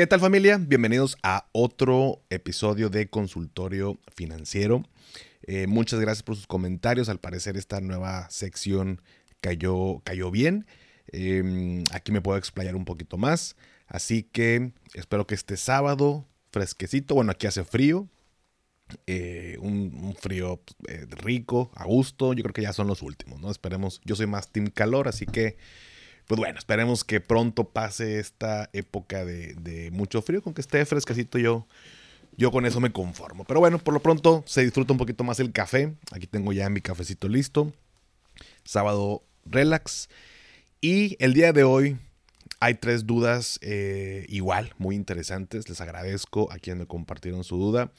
¿Qué tal familia? Bienvenidos a otro episodio de Consultorio Financiero. Eh, muchas gracias por sus comentarios. Al parecer esta nueva sección cayó, cayó bien. Em, aquí me puedo explayar un poquito más. Así que espero que este sábado fresquecito, bueno, aquí hace frío. Eh, un, frío eh, rico, a gusto. Yo creo que ya son los últimos, ¿no? Esperemos. Yo soy más team calor, así que pues bueno, esperemos que pronto pase esta época de, mucho frío, con que esté fresquecito yo, yo con eso me conformo. Pero bueno, por lo pronto se disfruta un poquito más el café. Aquí tengo ya mi cafecito listo. Sábado relax. Y el día de hoy hay tres dudas eh, igual, muy interesantes. Les agradezco a quienes me compartieron su duda.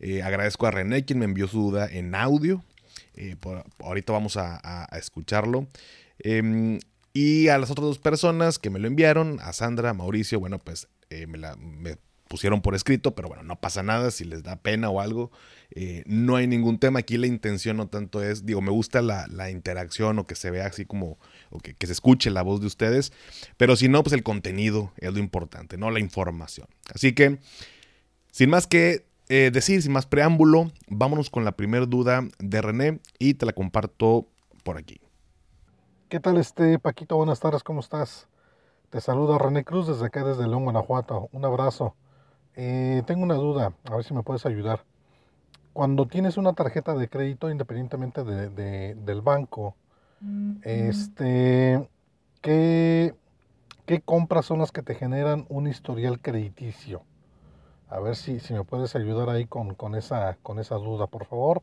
Eh, agradezco a René quien me envió su duda en audio. Eh, ahorita vamos a, a escucharlo. Y a las otras dos personas que me lo enviaron, a Sandra, a Mauricio, bueno, pues eh, me, la, me pusieron por escrito, pero bueno, no pasa nada si les da pena o algo. Eh, no hay ningún tema. Aquí la intención no tanto es, digo, me gusta la, interacción o que se vea así como, o que, se escuche la voz de ustedes, pero si no, pues el contenido es lo importante, no la información. Así que, sin más que eh, decir, sin más preámbulo, vámonos con la primera duda de René y te la comparto por aquí. ¿Qué tal este Paquito? Buenas tardes, ¿cómo estás? Te saluda René Cruz desde acá, desde León, Guanajuato. Un abrazo. Eh, tengo una duda, a ver si me puedes ayudar. Cuando tienes una tarjeta de crédito, independientemente de, del banco, este, ¿qué, ¿qué compras son las que te generan un historial crediticio? A ver si, si me puedes ayudar ahí con, con, esa, con esa duda, por favor.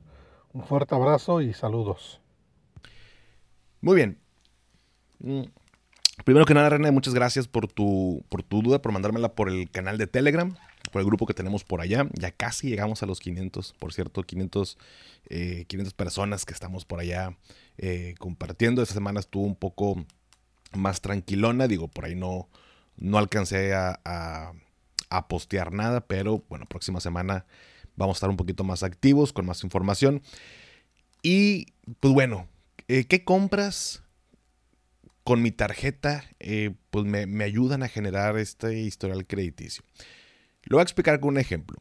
Un fuerte abrazo y saludos. Muy bien, Mm. Primero que nada, René, muchas gracias por tu, por tu duda, por mandármela por el canal de Telegram, por el grupo que tenemos por allá. Ya casi llegamos a los 500, por cierto, 500, 500 eh, personas que estamos por allá eh, compartiendo. Esta semana estuvo un poco más tranquilona, digo, por ahí no, no alcancé a, a, postear nada, pero bueno, próxima semana vamos a estar un poquito más activos, con más información. Y pues bueno, eh, ¿qué compras con mi tarjeta, eh, pues me, ayudan a generar este historial crediticio. Lo voy a explicar con un ejemplo.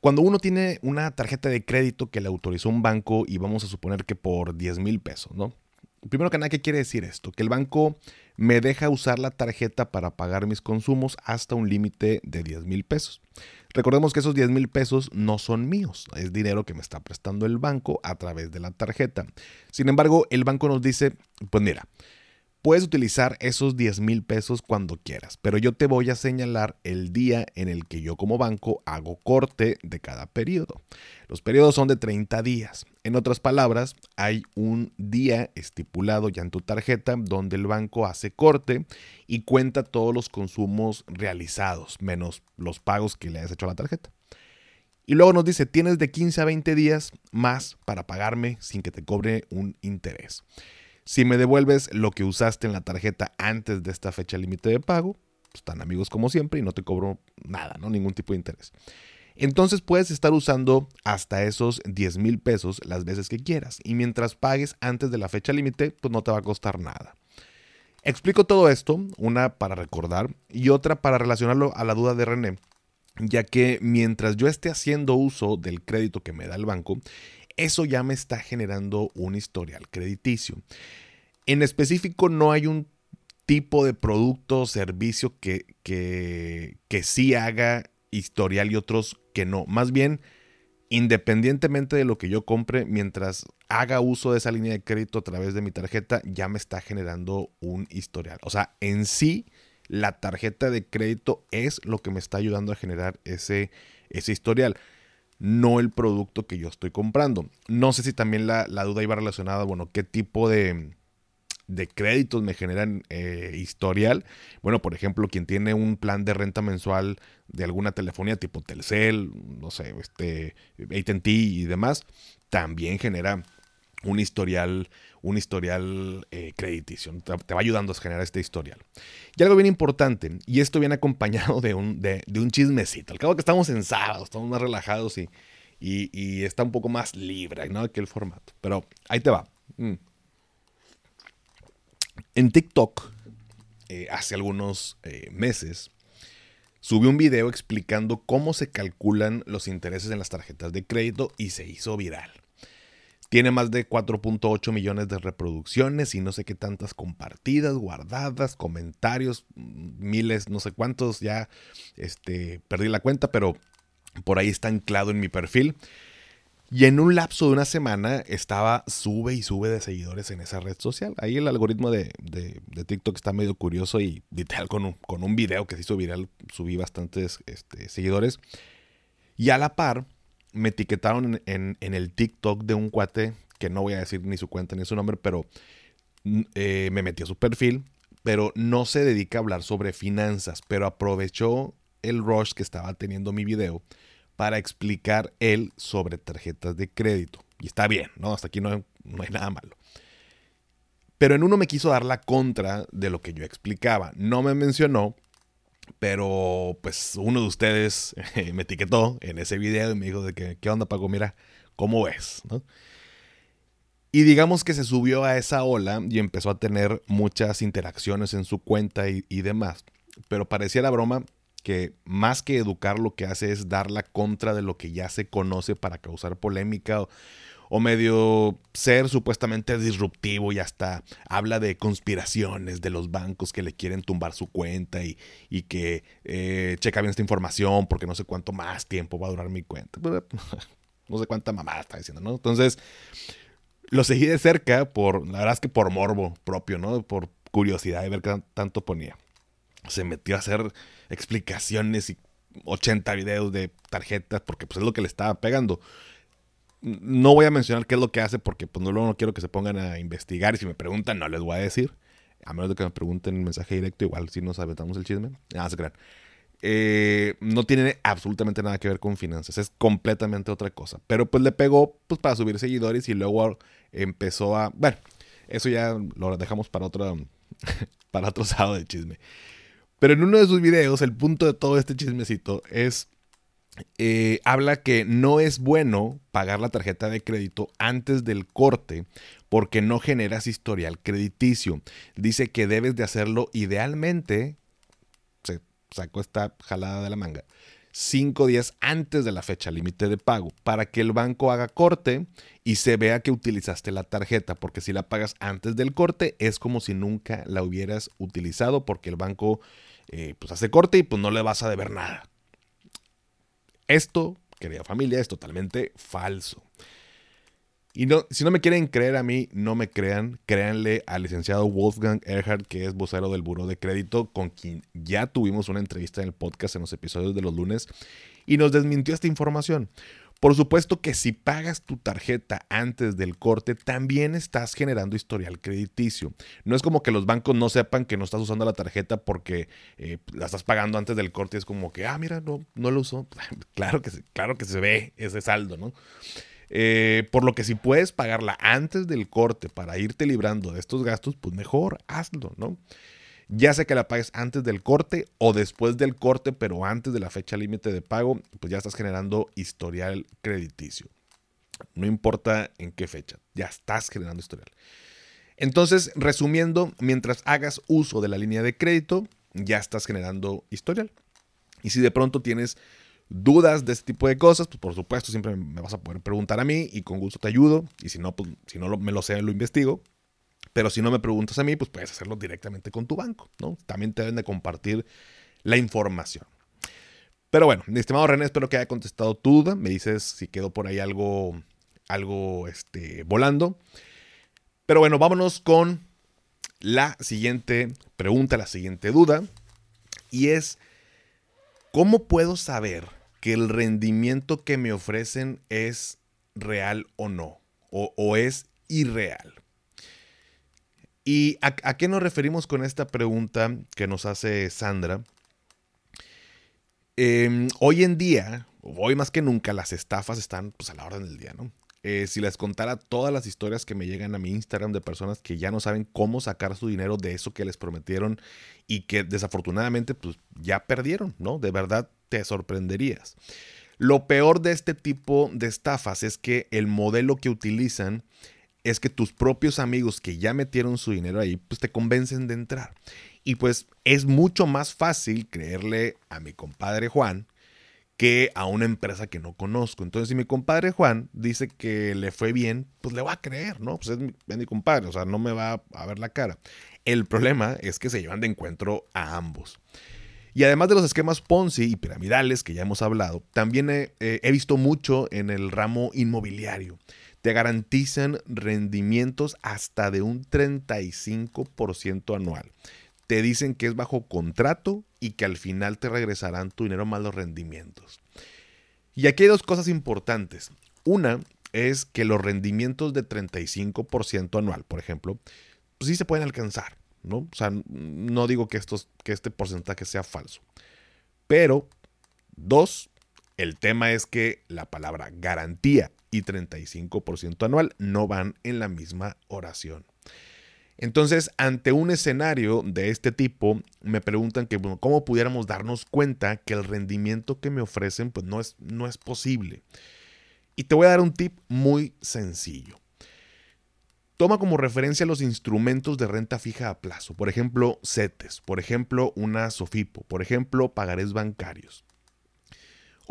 Cuando uno tiene una tarjeta de crédito que le autorizó un banco y vamos a suponer que por 10 mil pesos, ¿no? Primero que nada, ¿qué quiere decir esto? Que el banco me deja usar la tarjeta para pagar mis consumos hasta un límite de 10 mil pesos. Recordemos que esos 10 mil pesos no son míos, es dinero que me está prestando el banco a través de la tarjeta. Sin embargo, el banco nos dice, pues mira, Puedes utilizar esos 10 mil pesos cuando quieras, pero yo te voy a señalar el día en el que yo como banco hago corte de cada periodo. Los periodos son de 30 días. En otras palabras, hay un día estipulado ya en tu tarjeta donde el banco hace corte y cuenta todos los consumos realizados, menos los pagos que le hayas hecho a la tarjeta. Y luego nos dice, tienes de 15 a 20 días más para pagarme sin que te cobre un interés. Si me devuelves lo que usaste en la tarjeta antes de esta fecha límite de pago, pues, están amigos como siempre y no te cobro nada, ¿no? Ningún tipo de interés. Entonces puedes estar usando hasta esos 10 mil pesos las veces que quieras. Y mientras pagues antes de la fecha límite, pues no te va a costar nada. Explico todo esto, una para recordar y otra para relacionarlo a la duda de René, ya que mientras yo esté haciendo uso del crédito que me da el banco, eso ya me está generando un historial crediticio. En específico, no hay un tipo de producto o servicio que, que, que sí haga historial y otros que no. Más bien, independientemente de lo que yo compre, mientras haga uso de esa línea de crédito a través de mi tarjeta, ya me está generando un historial. O sea, en sí, la tarjeta de crédito es lo que me está ayudando a generar ese, ese historial no el producto que yo estoy comprando. No sé si también la, duda iba relacionada, bueno, qué tipo de, créditos me generan eh, historial. Bueno, por ejemplo, quien tiene un plan de renta mensual de alguna telefonía tipo Telcel, no sé, este, ATT y demás, también genera un historial, un historial eh, crediticio. Te, va ayudando a generar este historial. Y algo bien importante, y esto viene acompañado de un, de, un chismecito. Al cabo que estamos en sábado, estamos más relajados y, y, está un poco más libre, ¿no? Que el formato. Pero ahí te va. Mm. En TikTok, eh, hace algunos eh, meses, subió un video explicando cómo se calculan los intereses en las tarjetas de crédito y se hizo viral. Tiene más de 4.8 millones de reproducciones y no sé qué tantas compartidas, guardadas, comentarios, miles, no sé cuántos, ya este, perdí la cuenta, pero por ahí está anclado en mi perfil. Y en un lapso de una semana estaba sube y sube de seguidores en esa red social. Ahí el algoritmo de, TikTok está medio curioso y literal con un, con un video que se hizo viral subí bastantes este, seguidores. Y a la par me etiquetaron en, el TikTok de un cuate, que no voy a decir ni su cuenta ni su nombre, pero mm, eh, me metí a su perfil, pero no se dedica a hablar sobre finanzas, pero aprovechó el rush que estaba teniendo mi video para explicar él sobre tarjetas de crédito. Y está bien, ¿no? Hasta aquí no, no hay nada malo. Pero en uno me quiso dar la contra de lo que yo explicaba. No me mencionó pero pues uno de ustedes me etiquetó en ese video y me dijo de que, ¿qué onda Paco? Mira, ¿cómo ves? Y digamos que se subió a esa ola y empezó a tener muchas interacciones en su cuenta y, demás. Pero parecía la broma que más que educar lo que hace es dar la contra de lo que ya se conoce para causar polémica medio ser supuestamente disruptivo y hasta habla de conspiraciones de los bancos que le quieren tumbar su cuenta y, que eh, checa bien esta información porque no sé cuánto más tiempo va a durar mi cuenta. No sé cuánta mamada está diciendo, ¿no? Entonces, lo seguí de cerca por, la verdad es que por morbo propio, ¿no? Por curiosidad de ver qué tanto ponía. Se metió a hacer explicaciones y 80 videos de tarjetas porque pues es lo que le estaba pegando. No voy a mencionar qué es lo que hace porque pues no, no quiero que se pongan a investigar y si me preguntan no les voy a decir. A menos de que me pregunten en mensaje directo, igual si nos aventamos el chisme. Ah, se crean. Eh, no tiene absolutamente nada que ver con finanzas, es completamente otra cosa. Pero pues le pegó pues, para subir seguidores y luego empezó a... Bueno, eso ya lo dejamos para otro, para otro sábado de chisme. Pero en uno de sus videos, el punto de todo este chismecito es eh, habla que no es bueno pagar la tarjeta de crédito antes del corte porque no generas historial crediticio. Dice que debes de hacerlo idealmente, se sacó esta jalada de la manga, cinco días antes de la fecha límite de pago para que el banco haga corte y se vea que utilizaste la tarjeta, porque si la pagas antes del corte es como si nunca la hubieras utilizado porque el banco eh, pues hace corte y pues no le vas a deber nada. Esto, querida familia, es totalmente falso. Y no, si no me quieren creer a mí, no me crean. Créanle al licenciado Wolfgang Erhard, que es vocero del Buró de Crédito, con quien ya tuvimos una entrevista en el podcast en los episodios de los lunes, y nos desmintió esta información. Por supuesto que si pagas tu tarjeta antes del corte, también estás generando historial crediticio. No es como que los bancos no sepan que no estás usando la tarjeta porque eh, la estás pagando antes del corte. Es como que, ah, mira, no, no lo uso. claro, que, claro que se ve ese saldo, ¿no? Eh, por lo que si puedes pagarla antes del corte para irte librando de estos gastos, pues mejor hazlo, ¿no? Ya sea que la pagues antes del corte o después del corte, pero antes de la fecha límite de pago, pues ya estás generando historial crediticio. No importa en qué fecha, ya estás generando historial. Entonces, resumiendo, mientras hagas uso de la línea de crédito, ya estás generando historial. Y si de pronto tienes dudas de este tipo de cosas, pues por supuesto siempre me vas a poder preguntar a mí y con gusto te ayudo. Y si no, pues si no me lo sé, lo investigo. Pero si no me preguntas a mí, pues puedes hacerlo directamente con tu banco, ¿no? También te deben de compartir la información. Pero bueno, mi estimado René, espero que haya contestado tu duda. Me dices si quedó por ahí algo, algo este, volando. Pero bueno, vámonos con la siguiente pregunta, la siguiente duda. Y es, ¿cómo puedo saber que el rendimiento que me ofrecen es real o no? O, o es irreal. ¿Y a, qué nos referimos con esta pregunta que nos hace Sandra? Em, hoy en día, hoy más que nunca, las estafas están pues, a la orden del día, ¿no? Eh, si les contara todas las historias que me llegan a mi Instagram de personas que ya no saben cómo sacar su dinero de eso que les prometieron y que desafortunadamente pues ya perdieron, ¿no? De verdad te sorprenderías. Lo peor de este tipo de estafas es que el modelo que utilizan es que tus propios amigos que ya metieron su dinero ahí, pues te convencen de entrar. Y pues es mucho más fácil creerle a mi compadre Juan que a una empresa que no conozco. Entonces, si mi compadre Juan dice que le fue bien, pues le va a creer, ¿no? Pues es mi, compadre, o sea, no me va a ver la cara. El problema es que se llevan de encuentro a ambos. Y además de los esquemas Ponzi y piramidales que ya hemos hablado, también he, eh, he visto mucho en el ramo inmobiliario. Te garantizan rendimientos hasta de un 35% anual. Te dicen que es bajo contrato y que al final te regresarán tu dinero más los rendimientos. Y aquí hay dos cosas importantes. Una es que los rendimientos de 35% anual, por ejemplo, pues sí se pueden alcanzar. ¿no? O sea, no digo que, que este porcentaje sea falso. Pero, dos, el tema es que la palabra garantía y 35% anual no van en la misma oración. Entonces, ante un escenario de este tipo, me preguntan que, ¿cómo pudiéramos darnos cuenta que el rendimiento que me ofrecen pues no es, no es posible? Y te voy a dar un tip muy sencillo. Toma como referencia los instrumentos de renta fija a plazo, por ejemplo, CETES, por ejemplo, una SOFIPO, por ejemplo, pagarés bancarios.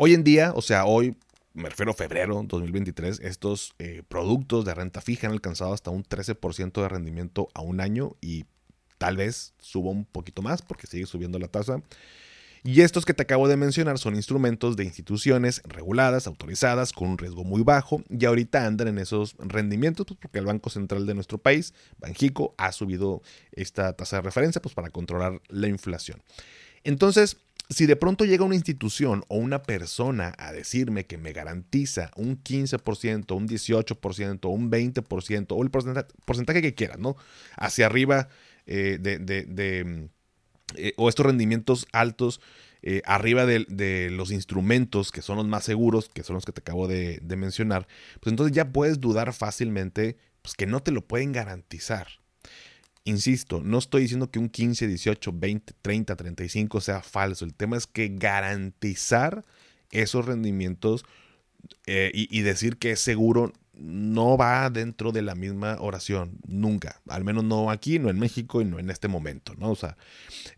Hoy en día, o sea, hoy, me refiero a febrero 2023, estos eh, productos de renta fija han alcanzado hasta un 13% de rendimiento a un año y tal vez suba un poquito más porque sigue subiendo la tasa. Y estos que te acabo de mencionar son instrumentos de instituciones reguladas, autorizadas, con un riesgo muy bajo, y ahorita andan en esos rendimientos, pues porque el Banco Central de nuestro país, Banjico, ha subido esta tasa de referencia pues, para controlar la inflación. Entonces, si de pronto llega una institución o una persona a decirme que me garantiza un 15%, un 18%, un 20%, o el porcentaje, que quieras, ¿no? Hacia arriba eh, de eh, o estos rendimientos altos eh, arriba de, los instrumentos que son los más seguros, que son los que te acabo de, mencionar, pues entonces ya puedes dudar fácilmente pues que no te lo pueden garantizar. Insisto, no estoy diciendo que un 15, 18, 20, 30, 35 sea falso. El tema es que garantizar esos rendimientos eh, y, decir que es seguro no va dentro de la misma oración, nunca. Al menos no aquí, no en México y no en este momento, ¿no? O sea,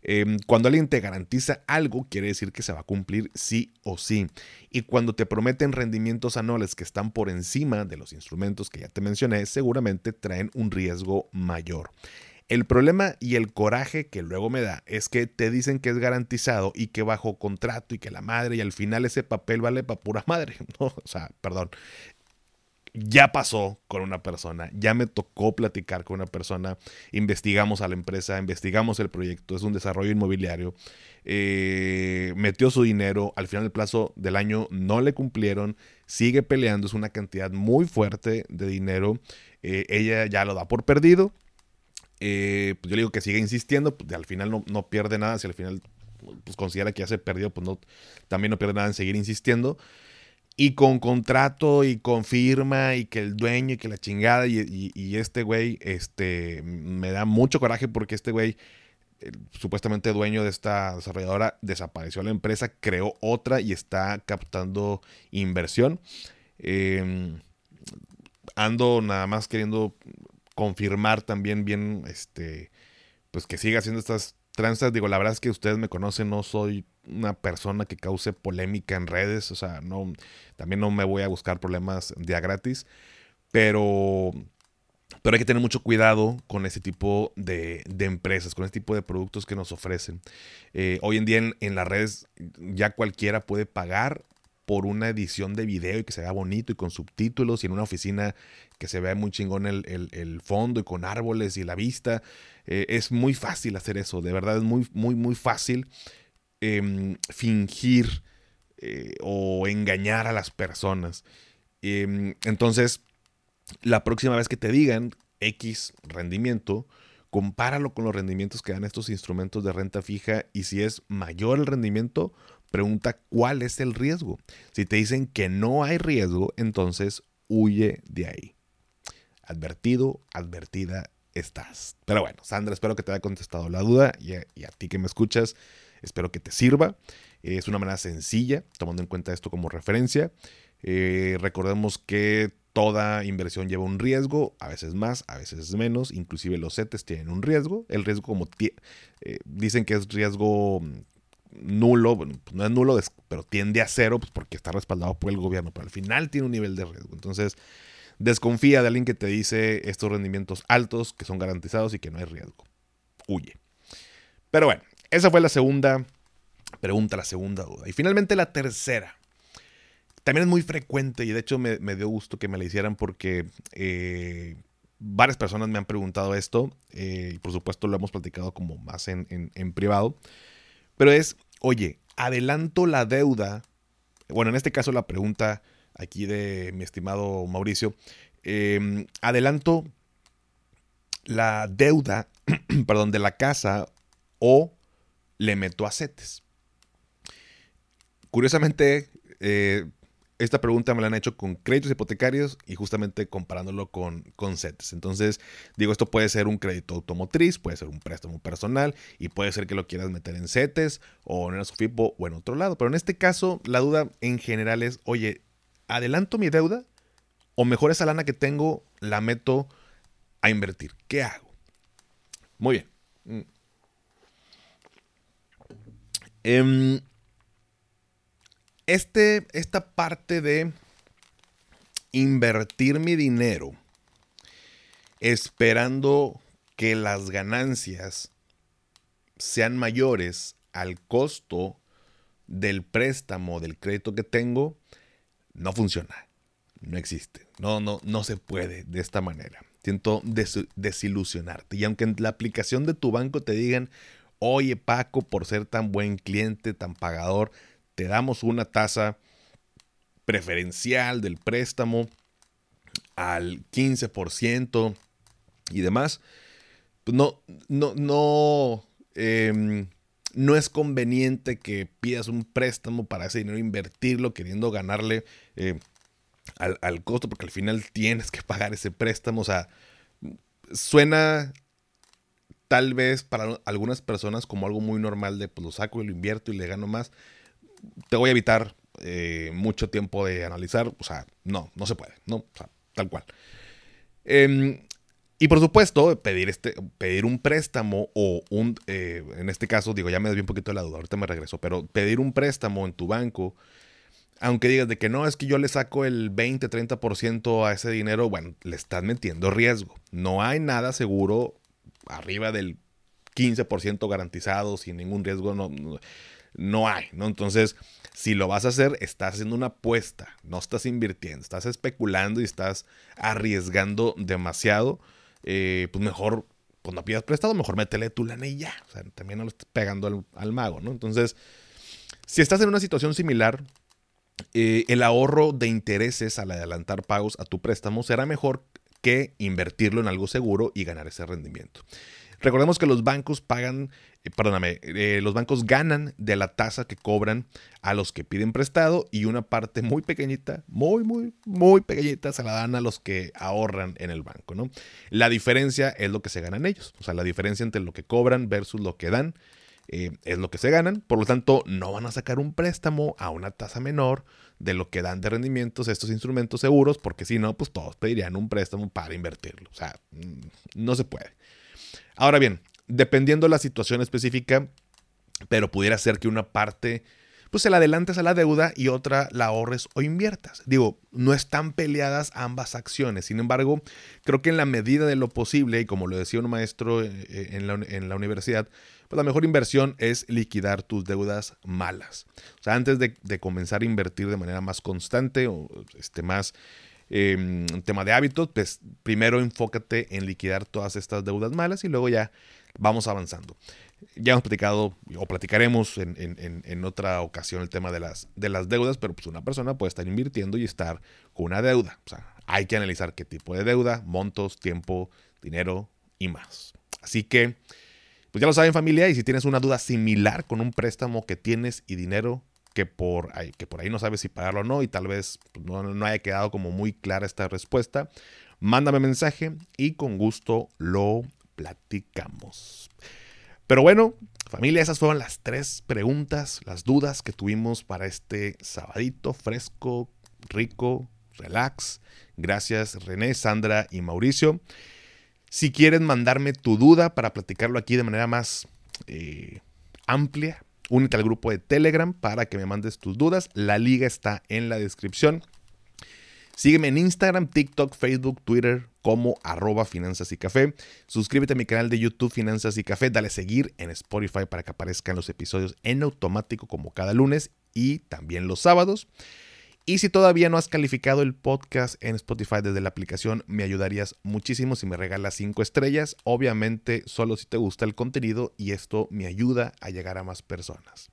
em, cuando alguien te garantiza algo, quiere decir que se va a cumplir sí o sí. Y cuando te prometen rendimientos anuales que están por encima de los instrumentos que ya te mencioné, seguramente traen un riesgo mayor. El problema y el coraje que luego me da es que te dicen que es garantizado y que bajo contrato y que la madre y al final ese papel vale para pura madre. ¿no? O sea, perdón ya pasó con una persona, ya me tocó platicar con una persona, investigamos a la empresa, investigamos el proyecto, es un desarrollo inmobiliario, eh, metió su dinero, al final del plazo del año no le cumplieron, sigue peleando, es una cantidad muy fuerte de dinero, eh, ella ya lo da por perdido, eh, pues yo le digo que sigue insistiendo, pues al final no, no, pierde nada, si al final pues considera que ya se perdió, pues no, también no pierde nada en seguir insistiendo y con contrato y con firma y que el dueño y que la chingada y, este güey, este, me da mucho coraje porque este güey, supuestamente dueño de esta desarrolladora, desapareció la empresa, creó otra y está captando inversión. Em, ando nada más queriendo confirmar también bien, este, pues que siga haciendo estas tranzas. Digo, la verdad es que ustedes me conocen, no soy una persona que cause polémica en redes, o sea, no, también no me voy a buscar problemas de gratis, pero, pero hay que tener mucho cuidado con ese tipo de, empresas, con ese tipo de productos que nos ofrecen. Eh, hoy en día en, las redes ya cualquiera puede pagar por una edición de video y que se vea bonito y con subtítulos y en una oficina que se vea muy chingón el, fondo y con árboles y la vista. Eh, es muy fácil hacer eso, de verdad es muy, muy, muy fácil. Em, fingir eh, o engañar a las personas. Em, entonces, la próxima vez que te digan X rendimiento, compáralo con los rendimientos que dan estos instrumentos de renta fija y si es mayor el rendimiento, pregunta cuál es el riesgo. Si te dicen que no hay riesgo, entonces huye de ahí. Advertido, advertida estás. Pero bueno, Sandra, espero que te haya contestado la duda y a ti que me escuchas, Espero que te sirva. Es una manera sencilla, tomando en cuenta esto como referencia. Eh, recordemos que toda inversión lleva un riesgo, a veces más, a veces menos, inclusive los CETES tienen un riesgo. El riesgo como eh, dicen que es riesgo mm, nulo, pues no es nulo, pero tiende a cero pues porque está respaldado por el gobierno, pero al final tiene un nivel de riesgo. Entonces, desconfía de alguien que te dice estos rendimientos altos que son garantizados y que no hay riesgo. Huye. Pero bueno, esa fue la segunda pregunta, la segunda duda. Y finalmente la tercera. También es muy frecuente y de hecho me, dio gusto que me la hicieran porque eh, varias personas me han preguntado esto eh, y por supuesto lo hemos platicado como más en, privado. Pero es, oye, adelanto la deuda. Bueno, en este caso la pregunta aquí de mi estimado Mauricio. Em, adelanto la deuda, perdón, de la casa o le meto a CETES. Curiosamente, eh, esta pregunta me la han hecho con créditos hipotecarios y justamente comparándolo con, con CETES. Entonces, digo, esto puede ser un crédito automotriz, puede ser un préstamo personal y puede ser que lo quieras meter en CETES o en el SUFIPO o en otro lado. Pero en este caso, la duda en general es, oye, ¿adelanto mi deuda o mejor esa lana que tengo la meto a invertir? ¿Qué hago? Muy bien. Mm. Este, esta parte de invertir mi dinero esperando que las ganancias sean mayores al costo del préstamo, del crédito que tengo, no funciona. No existe. No, no, no se puede de esta manera. Siento desilusionarte. Y aunque en la aplicación de tu banco te digan, oye Paco, por ser tan buen cliente, tan pagador, te damos una tasa preferencial del préstamo al 15% y demás, pues no, no, no, em, no es conveniente que pidas un préstamo para ese dinero invertirlo queriendo ganarle eh, al, al, costo, porque al final tienes que pagar ese préstamo. O sea, suena tal vez para algunas personas como algo muy normal de pues lo saco y lo invierto y le gano más te voy a evitar eh, mucho tiempo de analizar. O sea, no, no se puede, ¿no? Tal cual. Em, y por supuesto, pedir, este, pedir un préstamo o un, eh, en este caso, digo, ya me desvié un poquito de la duda, ahorita me regreso, pero pedir un préstamo en tu banco, aunque digas de que no, es que yo le saco el 20, 30% a ese dinero, bueno, le estás metiendo riesgo. No hay nada seguro arriba del 15% garantizado, sin ningún riesgo, no hay, ¿no? Entonces, si lo vas a hacer, estás haciendo una apuesta, no estás invirtiendo, estás especulando y estás arriesgando demasiado, eh, pues mejor, pues no pidas prestado, mejor métele tu lana y ya, o sea, también no lo estés pegando al, mago, ¿no? Entonces, si estás en una situación similar, eh, el ahorro de intereses al adelantar pagos a tu préstamo será mejor que invertirlo en algo seguro y ganar ese rendimiento. Recordemos que los bancos pagan, eh, perdóname, eh, los bancos ganan de la tasa que cobran a los que piden prestado y una parte muy pequeñita, muy, muy, muy pequeñita se la dan a los que ahorran en el banco, ¿no? La diferencia es lo que se ganan ellos, o sea, la diferencia entre lo que cobran versus lo que dan. Eh, es lo que se ganan, por lo tanto no van a sacar un préstamo a una tasa menor de lo que dan de rendimientos estos instrumentos seguros, porque si no, pues todos pedirían un préstamo para invertirlo. O sea, mm, no se puede. Ahora bien, dependiendo de la situación específica, pero pudiera ser que una parte pues se la adelantes a la deuda y otra la ahorres o inviertas. Digo, no están peleadas ambas acciones. Sin embargo, creo que en la medida de lo posible, y como lo decía un maestro eh, eh, en la, universidad, pues la mejor inversión es liquidar tus deudas malas. O sea, antes de, de comenzar a invertir de manera más constante o este, más eh, tema de hábitos, pues primero enfócate en liquidar todas estas deudas malas y luego ya vamos avanzando. Ya hemos platicado o platicaremos en, otra ocasión el tema de las, de las deudas, pero pues una persona puede estar invirtiendo y estar con una deuda. O sea, hay que analizar qué tipo de deuda, montos, tiempo, dinero y más. Así que, pues ya lo saben familia, y si tienes una duda similar con un préstamo que tienes y dinero que por ahí, que por ahí no sabes si pagarlo o no y tal vez pues, no, no, haya quedado como muy clara esta respuesta, mándame mensaje y con gusto lo platicamos. Pero bueno, familia, esas fueron las tres preguntas, las dudas que tuvimos para este sabadito fresco, rico, relax. Gracias René, Sandra y Mauricio. Si quieren mandarme tu duda para platicarlo aquí de manera más eh, amplia, únete al grupo de Telegram para que me mandes tus dudas. La liga está en la descripción. Sígueme en Instagram, TikTok, Facebook, Twitter como arroba finanzas y café. Suscríbete a mi canal de YouTube Finanzas y Café. Dale seguir en Spotify para que aparezcan los episodios en automático como cada lunes y también los sábados. Y si todavía no has calificado el podcast en Spotify desde la aplicación, me ayudarías muchísimo si me regalas 5 estrellas. Obviamente solo si te gusta el contenido y esto me ayuda a llegar a más personas.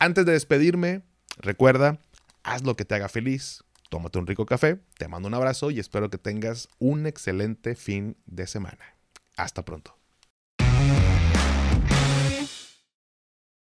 Antes de despedirme, recuerda, haz lo que te haga feliz, tómate un rico café, te mando un abrazo y espero que tengas un excelente fin de semana. Hasta pronto.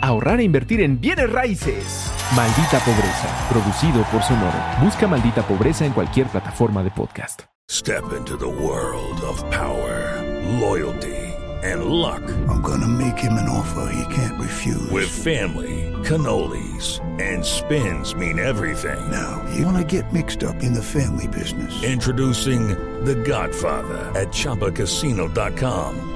ahorrar e invertir en bienes raíces. Maldita Pobreza, producido por Sonoro. Busca Maldita Pobreza en cualquier plataforma de podcast. Step into the world of power, loyalty, and luck. I'm gonna make him an offer he can't refuse. With family, cannolis, and spins mean everything. Now, you wanna get mixed up in the family business. Introducing The Godfather at ChumbaCasino.com.